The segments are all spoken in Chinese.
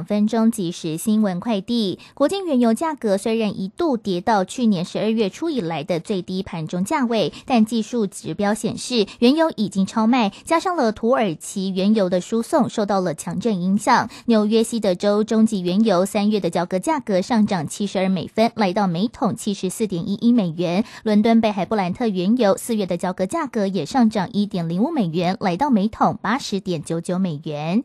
两分钟即时新闻快递：国际原油价格虽然一度跌到去年十二月初以来的最低盘中价位，但技术指标显示原油已经超卖，加上了土耳其原油的输送受到了强震影响。纽约西德州中级原油三月的交割价格上涨七十二美分，来到每桶七十四点一一美元。伦敦北海布兰特原油四月的交割价格也上涨一点零五美元，来到每桶八十点九九美元。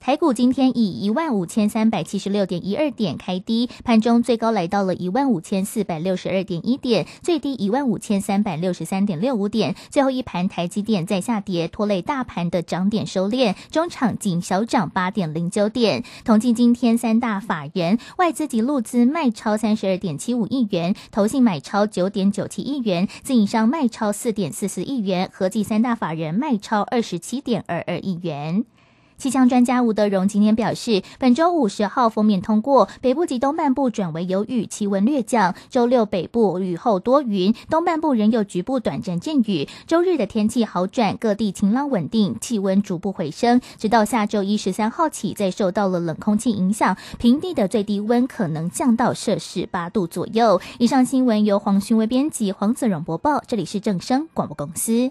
台股今天以一万五千三百七十六点一二点开低，盘中最高来到了一万五千四百六十二点一点，最低一万五千三百六十三点六五点。最后一盘台积电在下跌，拖累大盘的涨点收敛，中场仅小涨八点零九点。统计今天三大法人外资及路资卖超三十二点七五亿元，投信买超九点九七亿元，自营商卖超四点四四亿元，合计三大法人卖超二十七点二二亿元。气象专家吴德荣今天表示，本周五十号封面通过，北部及东半部转为有雨，气温略降。周六北部雨后多云，东半部仍有局部短暂阵雨。周日的天气好转，各地晴朗稳定，气温逐步回升。直到下周一十三号起，再受到了冷空气影响，平地的最低温可能降到摄氏八度左右。以上新闻由黄勋威编辑，黄子荣播报。这里是正声广播公司。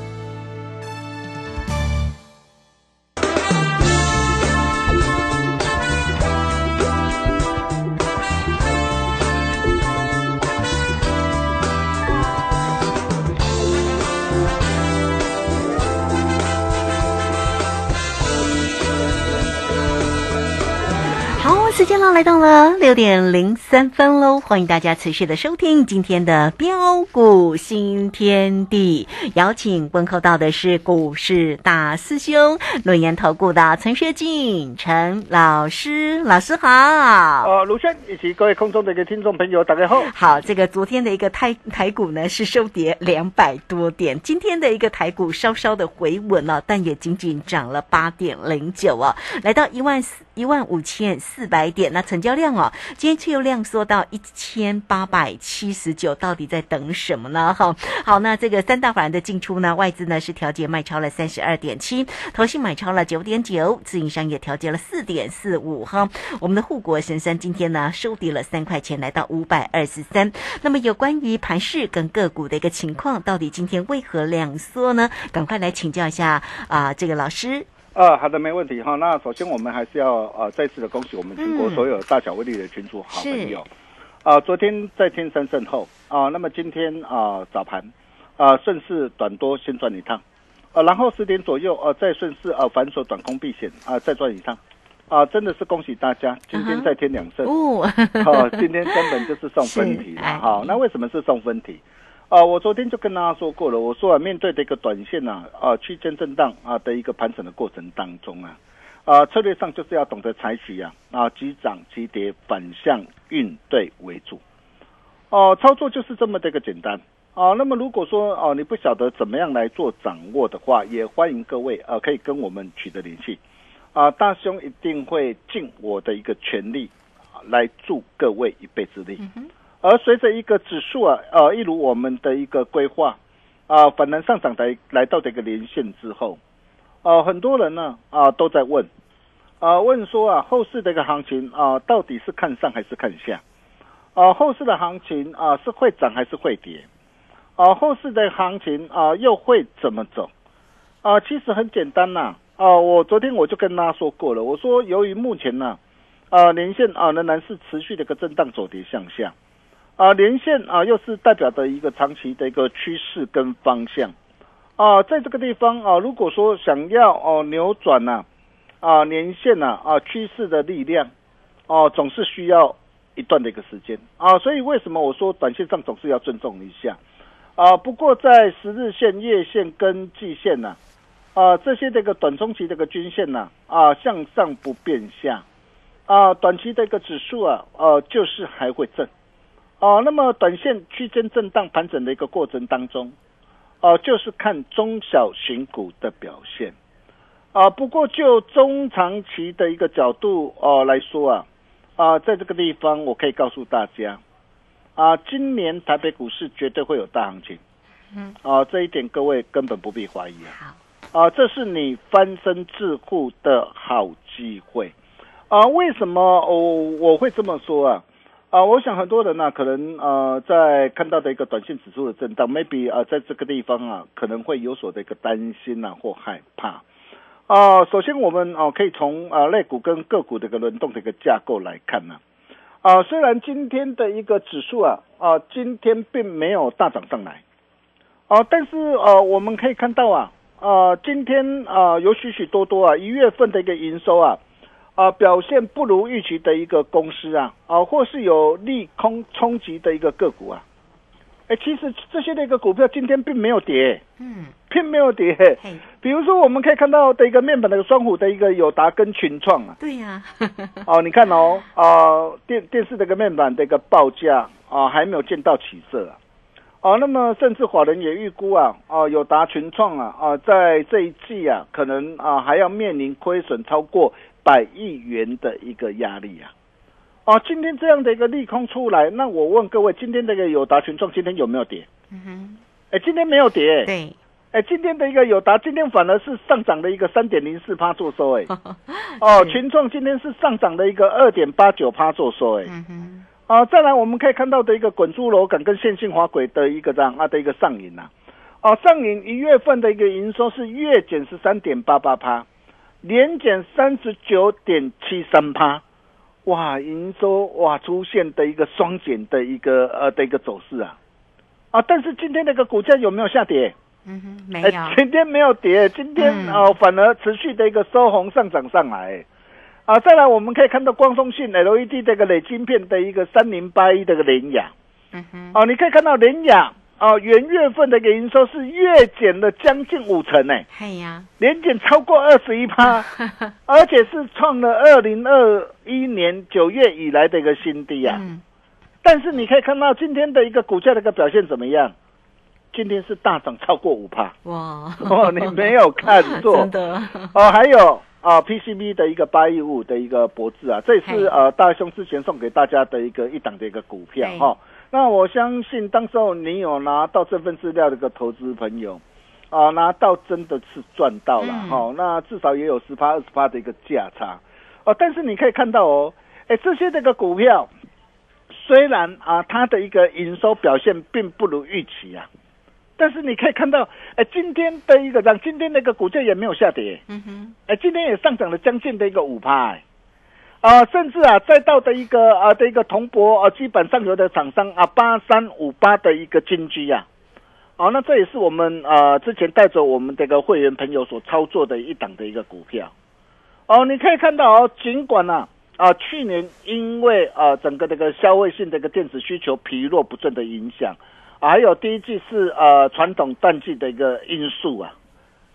时间呢来到了六点零三分喽，欢迎大家持续的收听今天的标股新天地。邀请问候到的是股市大师兄、论言投顾的陈学进陈老师，老师好。呃，卢轩以及各位空中的一个听众朋友，大家好。好，这个昨天的一个台台股呢是收跌两百多点，今天的一个台股稍稍的回稳了，但也仅仅涨了八点零九啊，来到一万四。一万五千四百点，那成交量哦，今天却又量缩到一千八百七十九，到底在等什么呢？哈，好，那这个三大法人的进出呢，外资呢是调节卖超了三十二点七，投信买超了九点九，自营商也调节了四点四五，哈，我们的护国神山今天呢收跌了三块钱，来到五百二十三。那么有关于盘市跟个股的一个情况，到底今天为何量缩呢？赶快来请教一下啊，这个老师。啊，好的，没问题哈。那首先我们还是要呃再次的恭喜我们全国所有大小威力的群主好朋友。啊，昨天在天山胜后啊，那么今天啊早盘啊顺势短多先赚一趟，啊然后十点左右啊再顺势啊反手短空避险啊再赚一趟，啊真的是恭喜大家，今天再添两胜哦，今天根本就是送分题 了哈。那为什么是送分题？啊，我昨天就跟大家说过了，我说啊，面对的一个短线呐，啊，区间震荡啊的一个盘整的过程当中啊，啊，策略上就是要懂得采取啊，啊，急涨急跌反向运对为主，哦，操作就是这么的一个简单啊。那么如果说哦，你不晓得怎么样来做掌握的话，也欢迎各位啊，可以跟我们取得联系啊，大兄一定会尽我的一个全力来助各位一臂之力。而随着一个指数啊，呃，一如我们的一个规划，啊反弹上涨来来到这个连线之后，啊很多人呢啊都在问啊问说啊后市的一个行情啊到底是看上还是看下？啊后市的行情啊是会涨还是会跌？啊后市的行情啊又会怎么走？啊其实很简单呐啊我昨天我就跟大家说过了，我说由于目前呢啊连线啊仍然是持续的一个震荡走跌向下。啊，连线啊，又是代表的一个长期的一个趋势跟方向啊，在这个地方啊，如果说想要哦扭转呐啊连线呐啊趋势的力量哦，总是需要一段的一个时间啊，所以为什么我说短线上总是要尊重一下啊？不过在十日线、月线跟季线呐啊这些这个短中期这个均线呐啊向上不变下啊，短期的一个指数啊呃就是还会震。哦，那么短线区间震荡盘整的一个过程当中，哦，就是看中小型股的表现，啊，不过就中长期的一个角度哦来说啊，啊，在这个地方我可以告诉大家，啊，今年台北股市绝对会有大行情，嗯，啊，这一点各位根本不必怀疑啊，啊，这是你翻身致富的好机会，啊，为什么我我会这么说啊？啊，我想很多人呢，可能呃，在看到的一个短线指数的震荡，maybe 啊，在这个地方啊，可能会有所的一个担心呐或害怕。啊，首先我们啊，可以从啊类股跟个股的一个轮动的一个架构来看呢。啊，虽然今天的一个指数啊，啊，今天并没有大涨上来，啊，但是呃，我们可以看到啊，啊，今天啊，有许许多多啊，一月份的一个营收啊。啊，表现不如预期的一个公司啊，啊，或是有利空冲击的一个个股啊，哎，其实这些的一个股票今天并没有跌，嗯，并没有跌。比如说我们可以看到的一个面板的双虎的一个友达跟群创啊，对呀，哦，你看哦，啊，电电视的一个面板的一个报价啊，还没有见到起色啊，哦，那么甚至华人也预估啊，哦，友达群创啊，啊，在这一季啊，可能啊还要面临亏损超过。百亿元的一个压力啊！哦，今天这样的一个利空出来，那我问各位，今天这个友达群创今天有没有跌？嗯哼，哎，今天没有跌。对，哎，今天的一个友达今天反而是上涨的一个三点零四趴做收，哎，哦，群创今天是上涨的一个二点八九趴做收，哎，嗯哼，啊，再来我们可以看到的一个滚珠螺杆跟线性滑轨的一个这样啊的一个上影呐，哦，上影一月份的一个营收是月减十三点八八趴。年减三十九点七三趴，哇，营收哇出现的一个双减的一个呃的一个走势啊，啊，但是今天那个股价有没有下跌？嗯哼，没有，今天没有跌，今天啊反而持续的一个收红上涨上来，啊，再来我们可以看到光通信 LED 这个累晶片的一个三零八一这个联雅，嗯哼，哦，你可以看到联雅。啊，元月份的一个营收是月减了将近五成呢，哎呀，年减超过二十一趴，而且是创了二零二一年九月以来的一个新低啊。但是你可以看到今天的一个股价的一个表现怎么样？今天是大涨超过五趴，哇！哦，你没有看 错，真的哦。还有啊，PCB 的一个八一五的一个博智啊，这也是呃大兄之前送给大家的一个一档的一个股票哈。那我相信，当时候你有拿到这份资料的一个投资朋友，啊，拿到真的是赚到了哈。那至少也有十八、二十八的一个价差，哦。但是你可以看到哦，哎，这些这个股票，虽然啊，它的一个营收表现并不如预期啊，但是你可以看到，哎，今天的一个让今天那个股价也没有下跌，嗯哼，哎，今天也上涨了将近的一个五趴。啊，甚至啊，再到的一个啊的一个铜箔啊，基本上有的厂商啊，八三五八的一个金居呀，啊，那这也是我们啊之前带着我们这个会员朋友所操作的一档的一个股票，哦，你可以看到哦，尽管呢啊去年因为啊整个这个消费性的一个电子需求疲弱不振的影响，还有第一季是呃传统淡季的一个因素啊。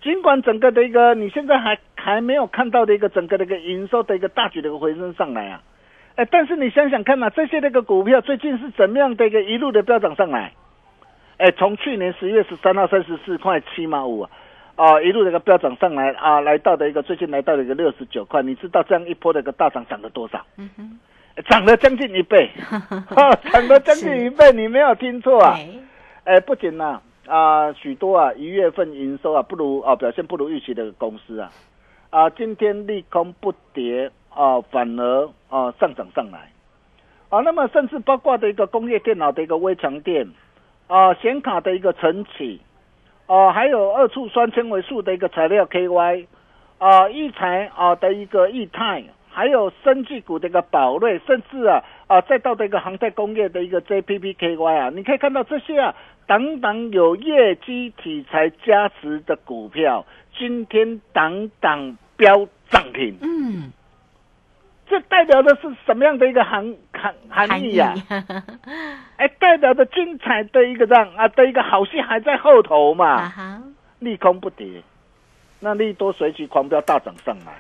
尽管整个的一个你现在还还没有看到的一个整个的一个营收的一个大举的一个回升上来啊，哎，但是你想想看呐，这些那个股票最近是怎么样的一个一路的飙涨上来？哎，从去年十月十三号三十四块七毛五啊，啊，一路的一个飙涨上来啊，来到的一个最近来到的一个六十九块，你知道这样一波的一个大涨涨了多少？嗯哼，涨了将近一倍，涨了将近一倍，你没有听错啊！哎，不仅呐。啊啊许多啊一月份营收啊不如啊表现不如预期的公司啊啊今天利空不跌啊反而啊上涨上来啊那么甚至包括的一个工业电脑的一个微强电啊显卡的一个晨起啊还有二醋酸纤维素的一个材料 KY 啊异材啊的一个异泰。还有生技股的一个宝瑞，甚至啊啊，再到的一个航太工业的一个 JPPKY 啊，你可以看到这些啊，等等有业绩题材加持的股票，今天等等飙涨停。嗯，这代表的是什么样的一个含含含义呀？哎，代表的精彩的一个让啊的一个好戏还在后头嘛。利空不跌，那利多随即狂飙大涨上来。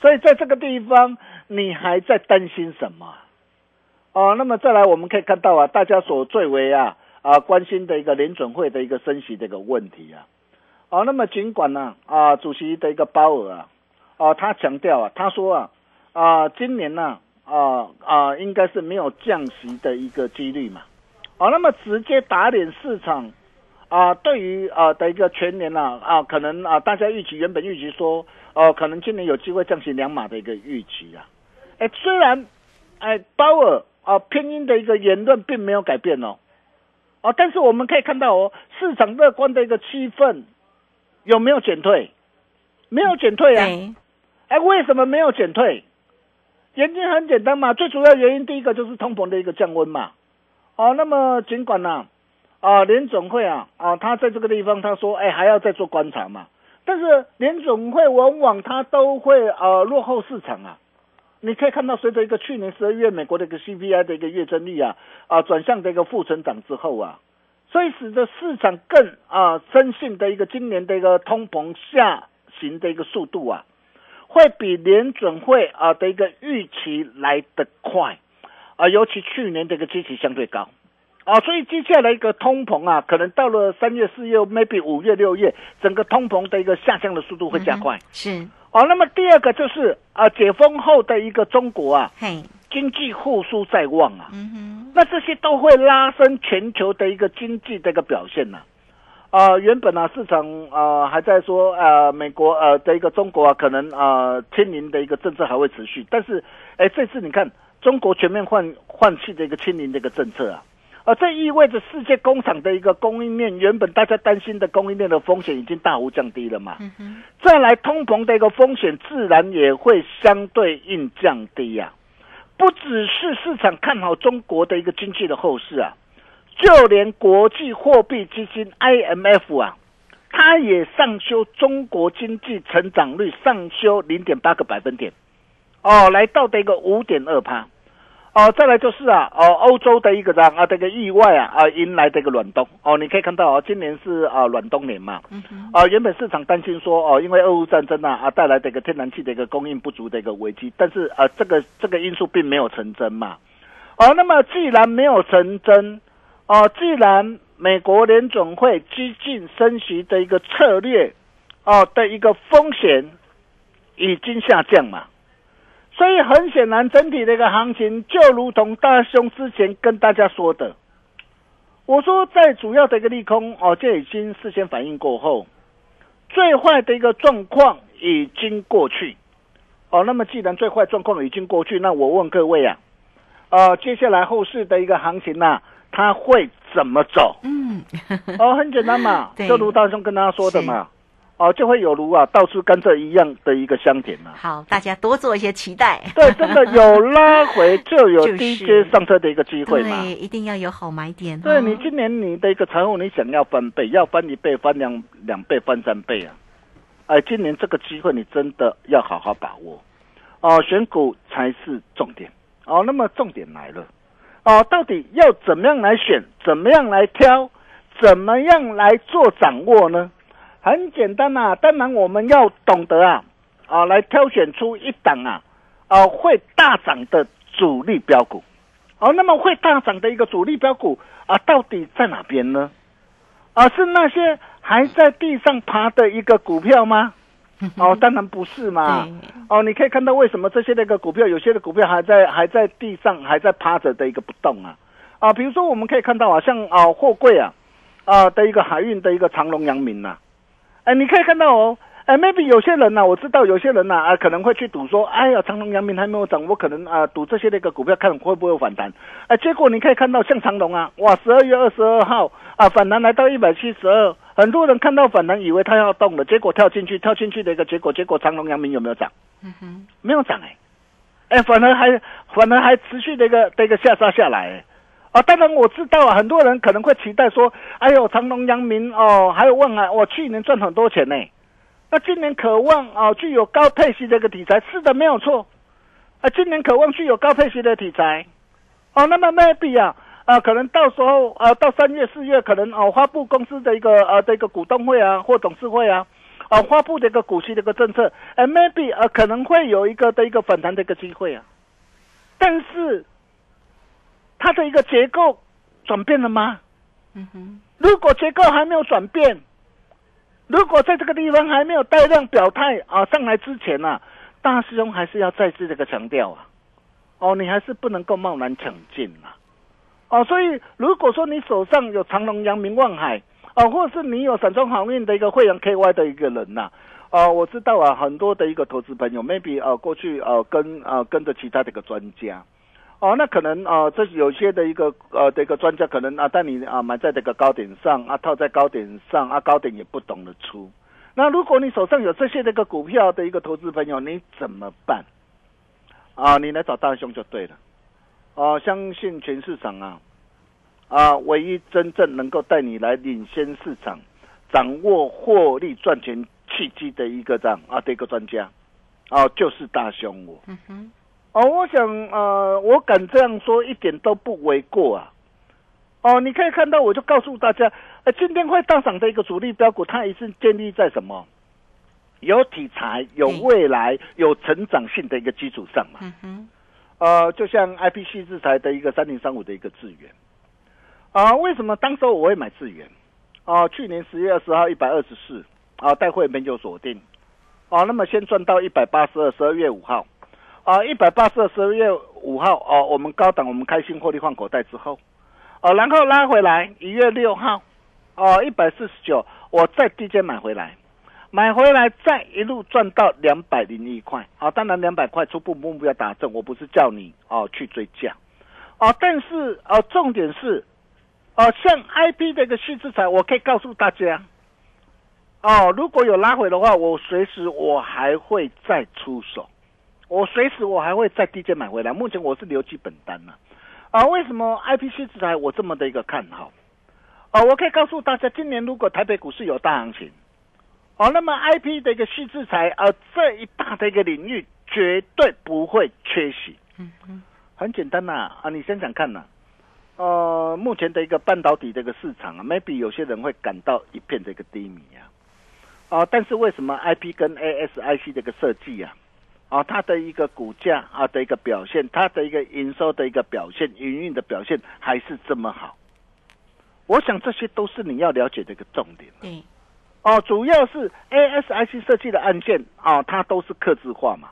所以在这个地方，你还在担心什么？哦，那么再来，我们可以看到啊，大家所最为啊啊关心的一个联准会的一个升息的一个问题啊。啊，那么尽管呢啊，主席的一个鲍尔啊，啊，他强调啊，他说啊啊，今年呢啊啊，应该是没有降息的一个几率嘛。哦，那么直接打脸市场。啊，对于啊的一个全年呐啊，可能啊大家预期原本预期说，哦，可能今年有机会降息两码的一个预期啊。哎，虽然哎鲍尔啊偏鹰的一个言论并没有改变哦，啊，但是我们可以看到哦，市场乐观的一个气氛有没有减退？没有减退啊。哎，为什么没有减退？原因很简单嘛，最主要原因第一个就是通膨的一个降温嘛。哦，那么尽管呢。啊，联总会啊，啊，他在这个地方他说，哎，还要再做观察嘛。但是联总会往往他都会呃落后市场啊。你可以看到，随着一个去年十二月美国的一个 CPI 的一个月增率啊啊转向的一个负成长之后啊，所以使得市场更啊深信的一个今年的一个通膨下行的一个速度啊，会比联准会啊的一个预期来得快啊，尤其去年的一个基期相对高。啊，所以接下来一个通膨啊，可能到了三月、四月，maybe 五月、六月，整个通膨的一个下降的速度会加快。是。哦，那么第二个就是啊，解封后的一个中国啊，经济复苏在望啊。那这些都会拉升全球的一个经济的一个表现呢。啊，原本呢市场啊还在说啊，美国呃的一个中国啊，可能啊清零的一个政策还会持续，但是哎，这次你看中国全面换换气的一个清零的一个政策啊。而这意味着世界工厂的一个供应链，原本大家担心的供应链的风险已经大幅降低了嘛？再来通膨的一个风险，自然也会相对应降低呀。不只是市场看好中国的一个经济的后市啊，就连国际货币基金 IMF 啊，它也上修中国经济成长率，上修零点八个百分点，哦，来到的一个五点二趴。哦，再来就是啊，哦，欧洲的一个啊，这个意外啊，啊，迎来这个暖冬。哦，你可以看到哦，今年是啊暖冬年嘛，啊，原本市场担心说哦，因为俄乌战争啊啊带来这个天然气的一个供应不足的一个危机，但是啊，这个这个因素并没有成真嘛，哦，那么既然没有成真，哦，既然美国联总会激进升息的一个策略，哦的一个风险已经下降嘛。所以很显然，整体的一个行情就如同大兄之前跟大家说的，我说在主要的一个利空哦，这已经事先反应过后，最坏的一个状况已经过去哦。那么既然最坏状况已经过去，那我问各位啊，呃，接下来后市的一个行情啊，它会怎么走？嗯，哦，很简单嘛，就如大兄跟大家说的嘛。哦，就会有如啊，到处甘蔗一样的一个香甜嘛。好，大家多做一些期待。对，真的有拉回就有 低阶上车的一个机会嘛。对，一定要有好买点。对你今年你的一个财务，你想要翻倍，要翻一倍、翻两两倍、翻三倍啊！哎，今年这个机会你真的要好好把握哦。选股才是重点哦。那么重点来了哦，到底要怎么样来选？怎么样来挑？怎么样来做掌握呢？很简单呐，当然我们要懂得啊，啊，来挑选出一档啊，啊会大涨的主力标股，哦，那么会大涨的一个主力标股啊，到底在哪边呢？啊，是那些还在地上爬的一个股票吗？哦，当然不是嘛。哦，你可以看到为什么这些那个股票，有些的股票还在还在地上还在趴着的一个不动啊。啊，比如说我们可以看到啊，像啊货柜啊。啊的一个海运的一个长隆、阳明呐，哎，你可以看到哦，哎，maybe 有些人呐，我知道有些人呐啊可能会去赌说，哎呀，长隆、阳明还没有涨，我可能啊赌这些那个股票看会不会有反弹，哎，结果你可以看到像长隆啊，哇，十二月二十二号啊反弹来到一百七十二，很多人看到反弹以为它要动了，结果跳进去，跳进去的一个结果，结果长隆、阳明有没有涨？嗯哼，没有涨哎，哎，反而还反而还持续的一个的一个下杀下来哎。啊，当然我知道啊，很多人可能会期待说，哎呦，长隆、阳明哦，还有望海，我去年赚很多钱呢，那今年渴望啊，具有高配息的一个题材，是的，没有错，啊，今年渴望具有高配息的题材，哦，那么 maybe 啊，啊，可能到时候啊，到三月、四月，可能哦，发布公司的一个呃的一个股东会啊，或董事会啊，啊，发布的一个股息的一个政策，哎，maybe 啊，可能会有一个的一个反弹的一个机会啊，但是。它的一个结构转变了吗？嗯哼，如果结构还没有转变，如果在这个地方还没有带量表态啊上来之前呢，大师兄还是要再次这个强调啊，哦，你还是不能够贸然抢进啊，哦，所以如果说你手上有长隆、阳明、望海啊，或者是你有散装航运的一个会员 KY 的一个人呐，啊，我知道啊，很多的一个投资朋友 maybe 啊过去啊跟啊跟着其他的一个专家。哦，那可能啊，这有些的一个呃的一个专家可能啊带你啊买在这个高点上啊套在高点上啊高点也不懂得出。那如果你手上有这些的一个股票的一个投资朋友，你怎么办？啊，你来找大兄就对了。哦，相信全市场啊啊，唯一真正能够带你来领先市场、掌握获利赚钱契机的一个这样啊的一个专家，哦，就是大兄我。嗯哼。哦，我想，呃，我敢这样说，一点都不为过啊。哦，你可以看到，我就告诉大家，呃，今天会大涨的一个主力标股，它也是建立在什么？有题材、有未来、有成长性的一个基础上嘛。嗯哼。呃，就像 I P C 制裁的一个三零三五的一个资源。啊，为什么当时我会买资源？啊，去年十月二十号一百二十四，啊，带会没有锁定。啊，那么先赚到一百八十二，十二月五号。啊，一百八十二十二月五号哦，我们高档我们开心获利换口袋之后，哦，然后拉回来一月六号，哦，一百四十九，我再低阶买回来，买回来再一路赚到两百零一块，啊，当然两百块初步目标达成，我不是叫你哦去追价，哦，但是哦重点是，哦像 I P 这个细资材，我可以告诉大家，哦如果有拉回的话，我随时我还会再出手。我随时我还会在低阶买回来，目前我是留基本单呢。啊，为什么 I P C 制裁我这么的一个看好？啊，我可以告诉大家，今年如果台北股市有大行情，哦，那么 I P 的一个细制裁，呃，这一大的一个领域绝对不会缺席。嗯嗯，很简单呐，啊，你想想看呐，呃，目前的一个半导体这个市场啊，maybe 有些人会感到一片这个低迷啊，啊，但是为什么 I P 跟 A S I C 这个设计啊？啊，它的一个股价啊的一个表现，它的一个营收的一个表现，营运的表现还是这么好。我想这些都是你要了解的一个重点。嗯，哦，主要是 ASIC 设计的案件啊，它都是刻字化嘛。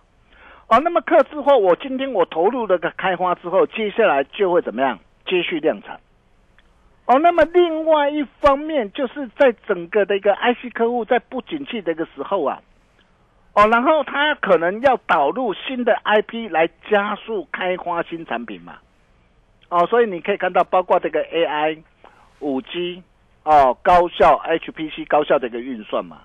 哦，那么刻字化，我今天我投入了个开花之后，接下来就会怎么样？接续量产。哦，那么另外一方面，就是在整个的一个 IC 客户在不景气的一个时候啊。哦，然后他可能要导入新的 IP 来加速开发新产品嘛？哦，所以你可以看到，包括这个 AI、五 G 哦，高效 HPC 高效的一个运算嘛，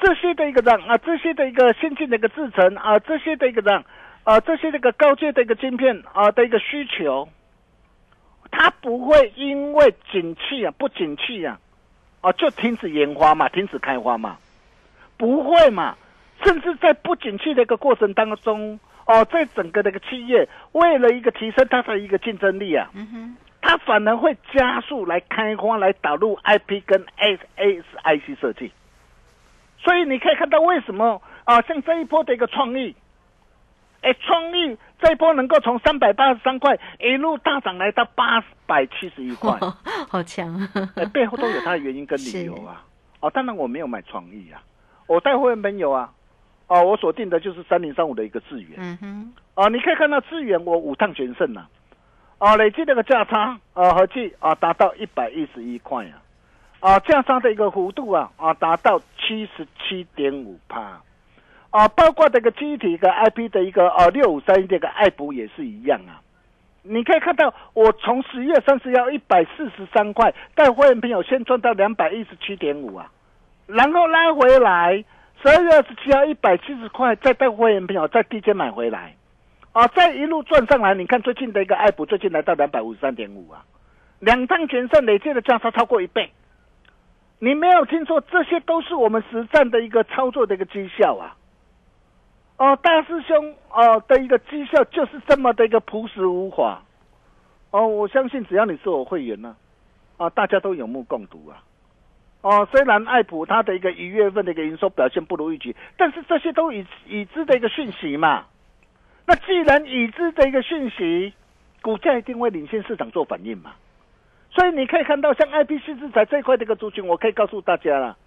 这些的一个让啊，这些的一个先进的一个制程啊，这些的一个让啊，这些这个高阶的一个晶片啊的一个需求，它不会因为景气啊不景气啊，啊就停止研发嘛，停止开发嘛，不会嘛？甚至在不景气的一个过程当中，哦，在整个的一个企业，为了一个提升它的一个竞争力啊，嗯哼，它反而会加速来开发、来导入 IP 跟 SASIC 设计。所以你可以看到为什么啊，像这一波的一个创意，哎，创意这一波能够从三百八十三块一路大涨来到八百七十一块，好强！哎，背后都有它的原因跟理由啊。哦，当然我没有买创意啊，我带会员朋友啊。哦，我锁定的就是三零三五的一个资源。嗯哼。啊，你可以看到资源我五趟全胜了。哦，累计那个价差啊合计啊达到一百一十一块啊。啊，价差的一个幅度啊啊达到七十七点五帕，啊，包括这个机体跟 IP 的一个啊六五三一这个爱普也是一样啊。你可以看到，我从十月三十要一百四十三块，带会员朋友先赚到两百一十七点五啊，然后拉回来，十二月二十七号一百七十块，再带会员朋友在低阶买回来，啊，再一路赚上来。你看最近的一个爱普，最近来到两百五十三点五啊，两趟全胜累计的价差超过一倍。你没有听错，这些都是我们实战的一个操作的一个绩效啊。哦，大师兄哦的一个绩效就是这么的一个朴实无华，哦，我相信只要你是我会员呢，啊，大家都有目共睹啊，哦，虽然爱普它的一个一月份的一个营收表现不如预期，但是这些都已已知的一个讯息嘛，那既然已知的一个讯息，股价一定会领先市场做反应嘛，所以你可以看到像 I P C 制裁这块的一个族群，我可以告诉大家了，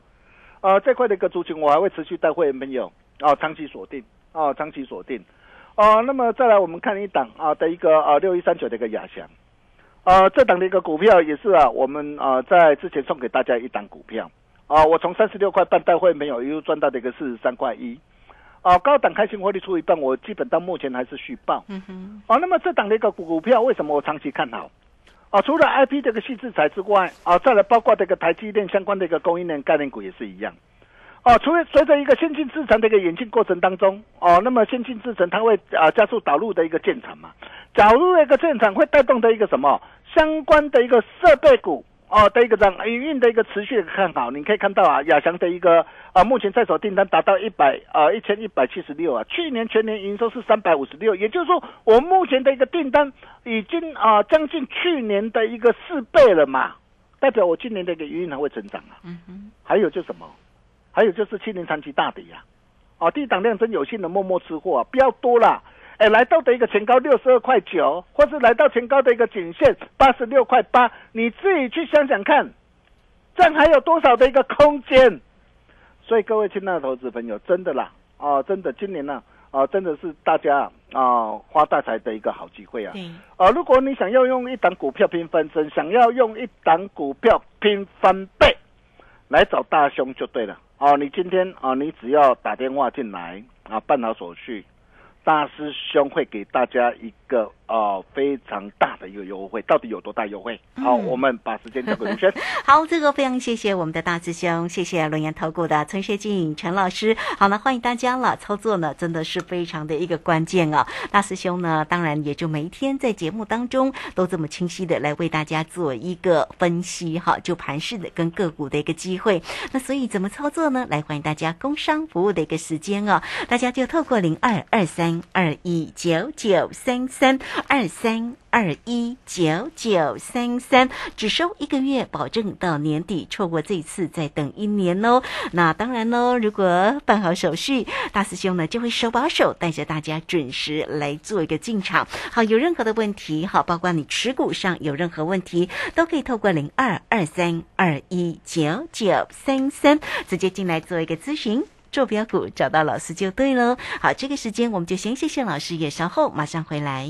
呃，这块的一个族群我还会持续带会员朋友啊长期锁定。哦，长期锁定，哦，那么再来我们看一档啊的一个啊六一三九的一个亚翔，啊这档的一个股票也是啊我们啊在之前送给大家一档股票，啊我从三十六块半带会没有一路赚到的一个四十三块一，啊高档开心获利出一半，我基本到目前还是续报，嗯哼，啊那么这档的一个股票为什么我长期看好？啊除了 I P 这个细制材之外，啊再来包括这个台积电相关的一个供应链概念股也是一样。哦，除了随着一个先进制程的一个演进过程当中，哦，那么先进制程它会啊加速导入的一个建厂嘛，导入的一个建厂会带动的一个什么相关的一个设备股哦的一个这样营运的一个持续看好，你可以看到啊，亚翔的一个啊目前在手订单达到一百啊一千一百七十六啊，去年全年营收是三百五十六，也就是说我目前的一个订单已经啊将近去年的一个四倍了嘛，代表我今年的一个营运还会增长啊，嗯哼，还有就什么？还有就是七年长期大底呀，啊，低档量真有幸的默默吃货，不要多了，哎，来到的一个前高六十二块九，或是来到前高的一个颈线八十六块八，你自己去想想看，这样还有多少的一个空间？所以各位亲爱的投资朋友，真的啦，哦，真的今年呢，啊，真的是大家啊发大财的一个好机会啊，啊，如果你想要用一档股票拼翻身，想要用一档股票拼翻倍，来找大兄就对了。哦，你今天啊，你只要打电话进来啊，办好手续，大师兄会给大家一个。哦，非常大的一个优惠，到底有多大优惠？好，我们把时间交给卢轩。好，这个非常谢谢我们的大师兄，谢谢龙岩投顾的陈学静陈老师。好了，欢迎大家了。操作呢，真的是非常的一个关键啊。大师兄呢，当然也就每一天在节目当中都这么清晰的来为大家做一个分析哈，就盘式的跟个股的一个机会。那所以怎么操作呢？来欢迎大家工商服务的一个时间哦，大家就透过零二二三二一九九三三。二三二一九九三三，只收一个月，保证到年底。错过这一次，再等一年哦。那当然喽，如果办好手续，大师兄呢就会手把手带着大家准时来做一个进场。好，有任何的问题，好，包括你持股上有任何问题，都可以透过零二二三二一九九三三直接进来做一个咨询。坐标股找到老师就对喽。好，这个时间我们就先谢谢老师，也稍后马上回来。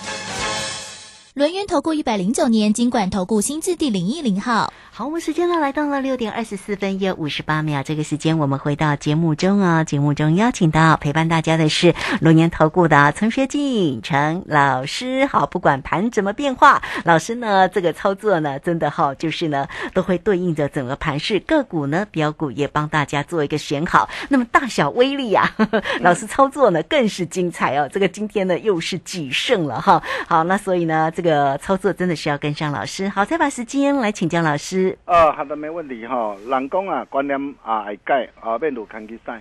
轮源投顾一百零九年金管投顾新字第零一零号。好，我们时间呢来到了六点二十四分又五十八秒，这个时间我们回到节目中啊，节目中邀请到陪伴大家的是龙源投顾的陈学进陈老师。好，不管盘怎么变化，老师呢这个操作呢真的好，就是呢都会对应着整个盘势，个股呢标股也帮大家做一个选好。那么大小威力啊，老师操作呢更是精彩哦。这个今天呢又是几胜了哈。好，那所以呢这这个操作真的是要跟上老师。好，再把时间来请教老师。啊，好的，没问题哈。人讲啊，观念啊改啊，变如看起赛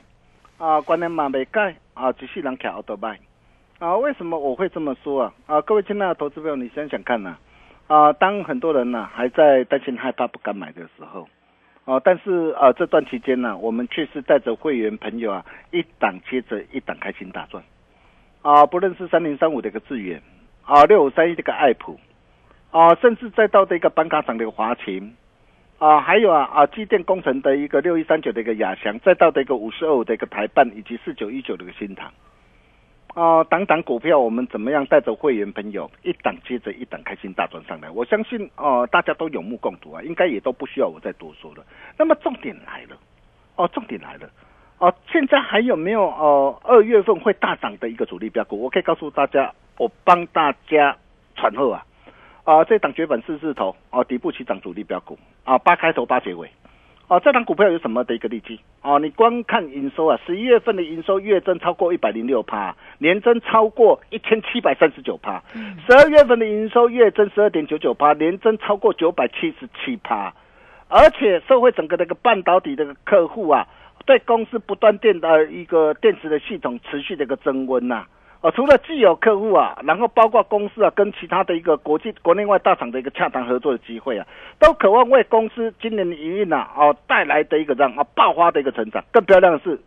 啊，观念嘛没改啊，只是人徛都歹啊。为什么我会这么说啊？啊，各位亲爱的投资朋友，你想想看呐啊，当很多人呢还在担心害怕不敢买的时候啊，但是啊这段期间呢，我们却是带着会员朋友啊，一档接着一档开心大赚啊。不论是三零三五的一个智远啊，六五三一这个爱普啊，甚至再到这个板卡厂的一个华勤。啊，还有啊啊，机电工程的一个六一三九的一个亚翔，再到的一个五十二五的一个台办，以及四九一九的一个新塘，啊，等等股票，我们怎么样带着会员朋友一档接着一档开心大赚上来？我相信哦，大家都有目共睹啊，应该也都不需要我再多说了。那么重点来了，哦，重点来了，哦，现在还有没有哦二月份会大涨的一个主力标股？我可以告诉大家，我帮大家传后啊。啊，这档绝版四字头啊，底部起涨主力标股啊，八开头八结尾，啊，这档股票有什么的一个利基啊？你光看营收啊，十一月份的营收月增超过一百零六趴，年增超过一千七百三十九趴，十二月份的营收月增十二点九九趴，年增超过九百七十七趴，而且社会整个那个半导体的客户啊，对公司不断电的一个电池的系统持续的一个增温呐。哦，除了既有客户啊，然后包括公司啊，跟其他的一个国际国内外大厂的一个洽谈合作的机会啊，都渴望为公司今年的营运啊，哦带来的一个让啊爆发的一个成长。更漂亮的是，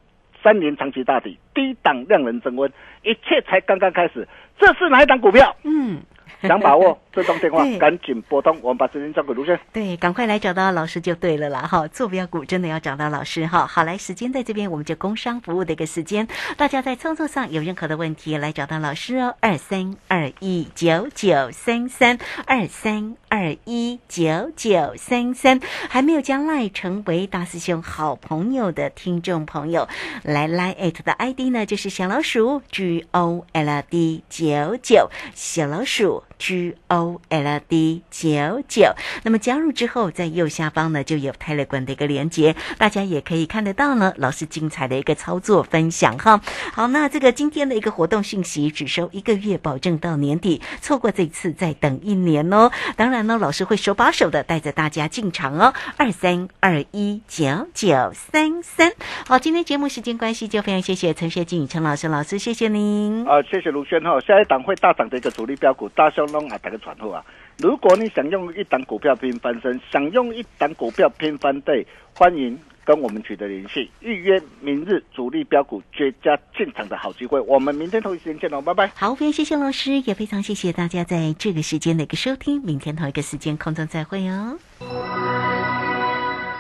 三年长期大底，低档量能增温，一切才刚刚开始。这是哪一档股票？嗯。想把握这通电话，赶紧拨通。我们把时间交给卢先。对，赶快来找到老师就对了啦！哈，坐标股真的要找到老师哈。好，来时间在这边，我们就工商服务的一个时间。大家在操作上有任何的问题，来找到老师哦。二三二一九九三三二三二一九九三三，还没有将赖成为大师兄好朋友的听众朋友，来来艾特的 ID 呢，就是小老鼠 G O L D 九九小老鼠。G O L D 九九，那么加入之后，在右下方呢就有泰勒管的一个连接，大家也可以看得到呢。老师精彩的一个操作分享哈。好，那这个今天的一个活动信息，只收一个月，保证到年底，错过这次再等一年哦。当然呢，老师会手把手的带着大家进场哦。二三二一九九三三。好，今天节目时间关系，就非常谢谢陈学静陈老师老师，谢谢您。啊，谢谢卢轩哈。下一档会大涨的一个主力标股，大兄。弄啊，打个传呼啊！如果你想用一档股票拼翻身，想用一档股票拼翻倍，欢迎跟我们取得联系，预约明日主力标股绝佳进场的好机会。我们明天同一时间见喽，拜拜。好，非常谢谢老师，也非常谢谢大家在这个时间的一个收听。明天同一个时间空中再会哦。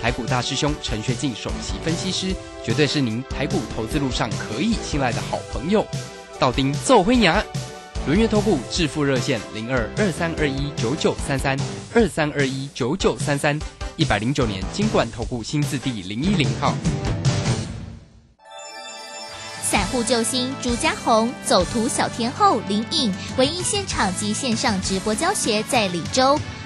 台股大师兄陈学进首席分析师，绝对是您台股投资路上可以信赖的好朋友。道丁奏灰牙，轮月投顾致富热线零二二三二一九九三三二三二一九九三三，一百零九年金管投顾新字第零一零号。散户救星朱家红，走图小天后林颖，唯一现场及线上直播教学在李州。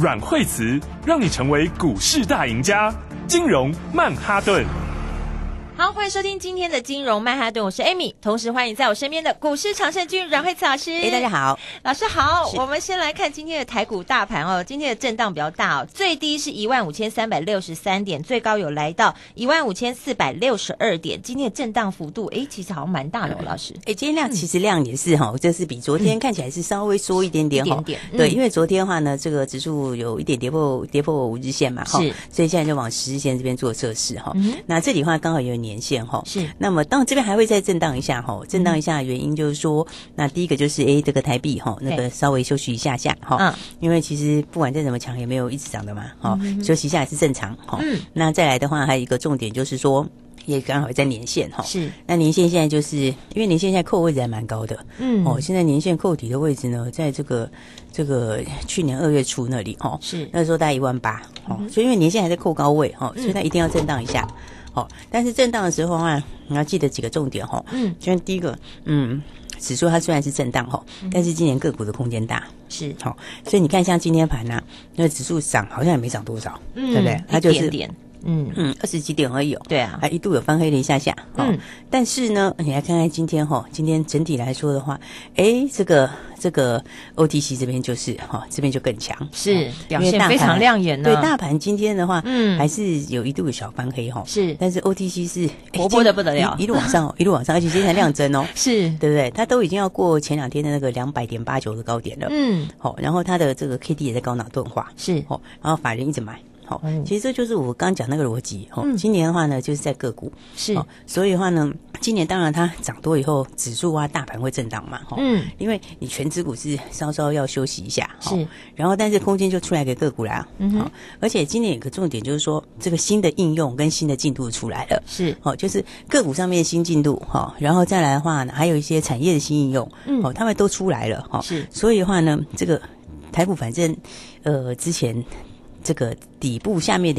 阮惠慈让你成为股市大赢家。金融曼哈顿。好，欢迎收听今天的金融曼哈顿，我是 Amy，同时欢迎在我身边的股市常胜军阮慧慈老师。哎，大家好，老师好。我们先来看今天的台股大盘哦，今天的震荡比较大哦，最低是一万五千三百六十三点，最高有来到一万五千四百六十二点。今天的震荡幅度，哎，其实好像蛮大的哦，老师。哎，今天量其实量也是哈，这是比昨天看起来是稍微缩一点点哈。对，因为昨天的话呢，这个指数有一点跌破跌破五日线嘛，哈，所以现在就往十日线这边做测试哈。那这里的话刚好有年线哈，是。那么，当这边还会再震荡一下哈，震荡一下原因就是说，那第一个就是哎，这个台币哈，那个稍微休息一下下哈，因为其实不管再怎么强，也没有一直涨的嘛，哈，休息一下也是正常哈。那再来的话，还有一个重点就是说，也刚好在年线哈，是。那年线现在就是因为年线现在扣位置还蛮高的，嗯，哦，现在年线扣底的位置呢，在这个这个去年二月初那里哈，是。那时候大概一万八，哦，所以因为年线还在扣高位哈，所以它一定要震荡一下。好，但是震荡的时候啊，你要记得几个重点哈。嗯，就第一个，嗯，指数它虽然是震荡哈，但是今年个股的空间大，是。好，所以你看像今天盘呐，那指数涨好像也没涨多少，对不对？它就是点，嗯嗯，二十几点而已哦。对啊，还一度有翻黑了一下下。嗯，但是呢，你来看看今天哈，今天整体来说的话，哎，这个。这个 OTC 这边就是哈，这边就更强，是表现非常亮眼。对大盘今天的话，嗯，还是有一度的小翻黑哈，是。但是 OTC 是活泼的不得了，一路往上，一路往上，而且今天量增哦，是对不对？它都已经要过前两天的那个两百点八九的高点了，嗯，好，然后它的这个 K D 也在高脑钝化，是，哦，然后法人一直买。好，其实这就是我刚讲那个逻辑。哈，今年的话呢，就是在个股。是，所以的话呢，今年当然它涨多以后，指数啊、大盘会震荡嘛。哈，嗯，因为你全指股是稍稍要休息一下，是，然后但是空间就出来给个股啦。嗯哼，而且今年有个重点就是说，这个新的应用跟新的进度出来了。是，哦，就是个股上面新进度哈，然后再来的话呢，还有一些产业的新应用，嗯，哦，他们都出来了。哈，是，所以的话呢，这个台股反正呃之前这个底部下面的。